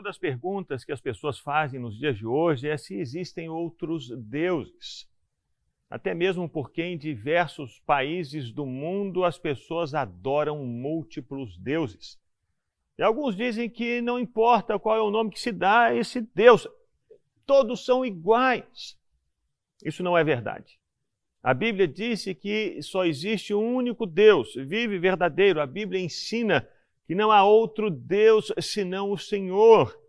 Uma das perguntas que as pessoas fazem nos dias de hoje é se existem outros deuses. Até mesmo porque em diversos países do mundo as pessoas adoram múltiplos deuses. E alguns dizem que não importa qual é o nome que se dá a esse Deus, todos são iguais. Isso não é verdade. A Bíblia disse que só existe um único Deus, vive verdadeiro. A Bíblia ensina que não há outro Deus senão o Senhor.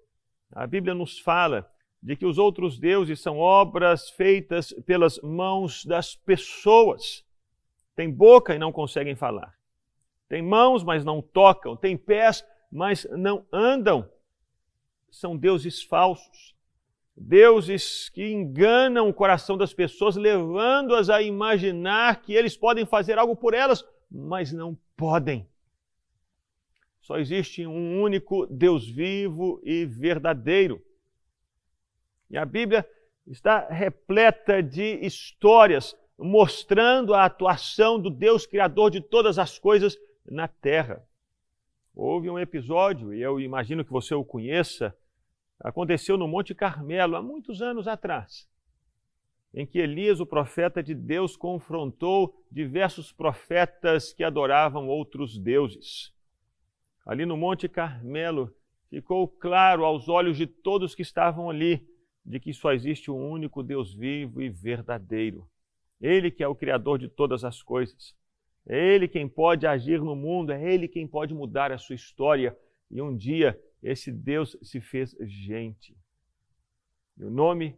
A Bíblia nos fala de que os outros deuses são obras feitas pelas mãos das pessoas. Tem boca e não conseguem falar. Tem mãos, mas não tocam. Tem pés, mas não andam. São deuses falsos. Deuses que enganam o coração das pessoas, levando-as a imaginar que eles podem fazer algo por elas, mas não podem. Só existe um único Deus vivo e verdadeiro. E a Bíblia está repleta de histórias mostrando a atuação do Deus Criador de todas as coisas na terra. Houve um episódio, e eu imagino que você o conheça, aconteceu no Monte Carmelo há muitos anos atrás, em que Elias, o profeta de Deus, confrontou diversos profetas que adoravam outros deuses ali no Monte Carmelo, ficou claro aos olhos de todos que estavam ali de que só existe um único Deus vivo e verdadeiro. Ele que é o Criador de todas as coisas. É Ele quem pode agir no mundo, é Ele quem pode mudar a sua história. E um dia esse Deus se fez gente. E o nome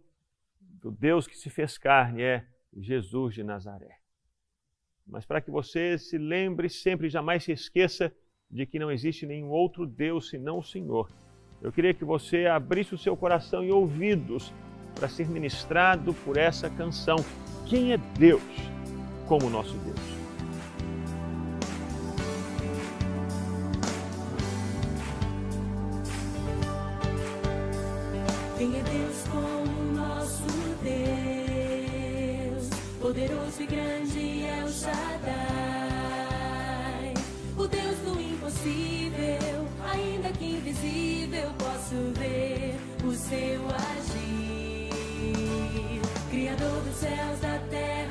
do Deus que se fez carne é Jesus de Nazaré. Mas para que você se lembre sempre, jamais se esqueça de que não existe nenhum outro Deus senão o Senhor. Eu queria que você abrisse o seu coração e ouvidos para ser ministrado por essa canção. Quem é Deus como nosso Deus? Quem é Deus como nosso Deus? Poderoso e grande é o Shaddai impossível, ainda que invisível, posso ver o seu agir. Criador dos céus, da terra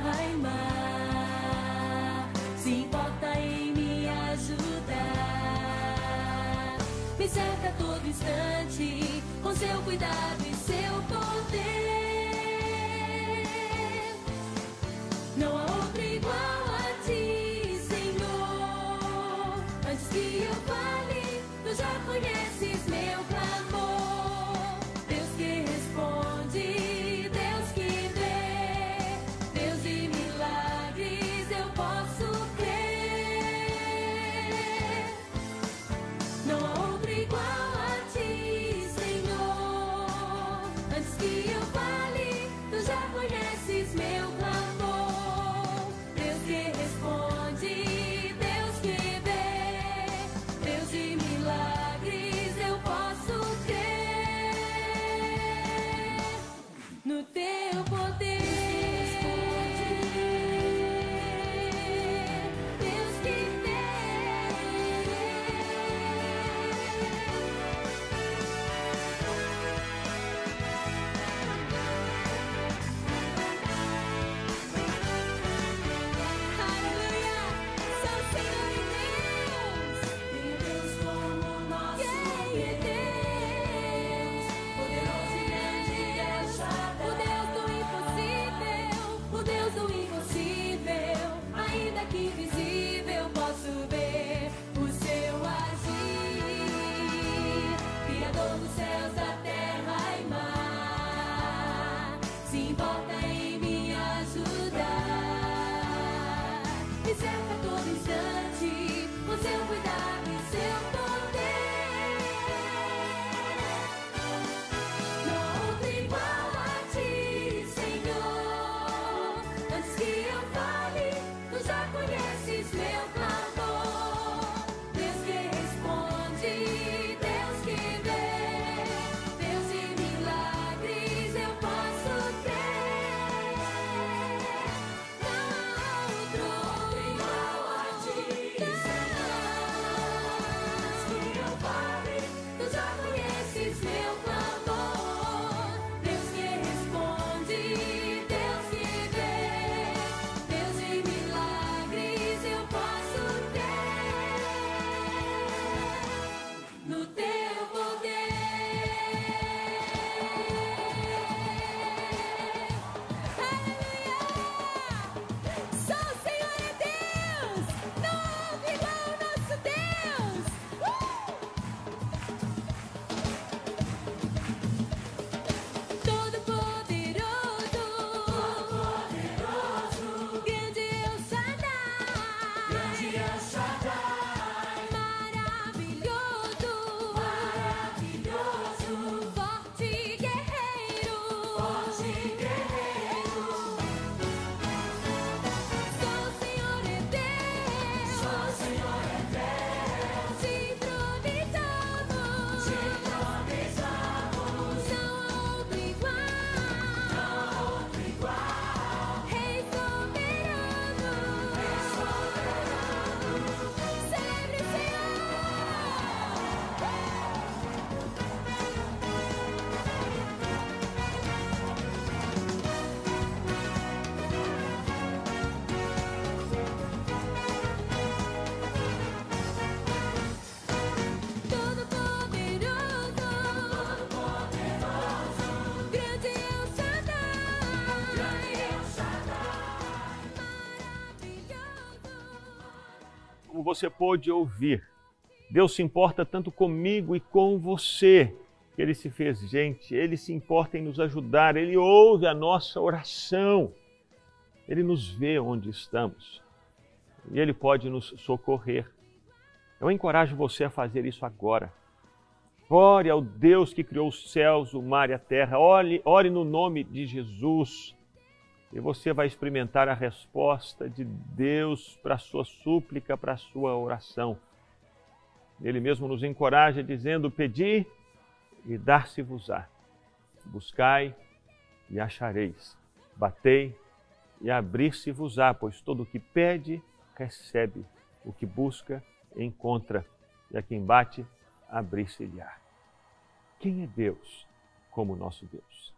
no teu poder. Como você pôde ouvir, Deus se importa tanto comigo e com você, que ele se fez gente, ele se importa em nos ajudar, ele ouve a nossa oração, ele nos vê onde estamos e ele pode nos socorrer. Eu encorajo você a fazer isso agora. Ore ao Deus que criou os céus, o mar e a terra. Ore, ore no nome de Jesus. E você vai experimentar a resposta de Deus para a sua súplica, para a sua oração. Ele mesmo nos encoraja dizendo: Pedi e dar-se-vos-á. Buscai e achareis. Batei e abrir-se-vos-á, pois todo o que pede, recebe. O que busca, encontra. E a quem bate, abrir-se-lhe-á. Quem é Deus como nosso Deus?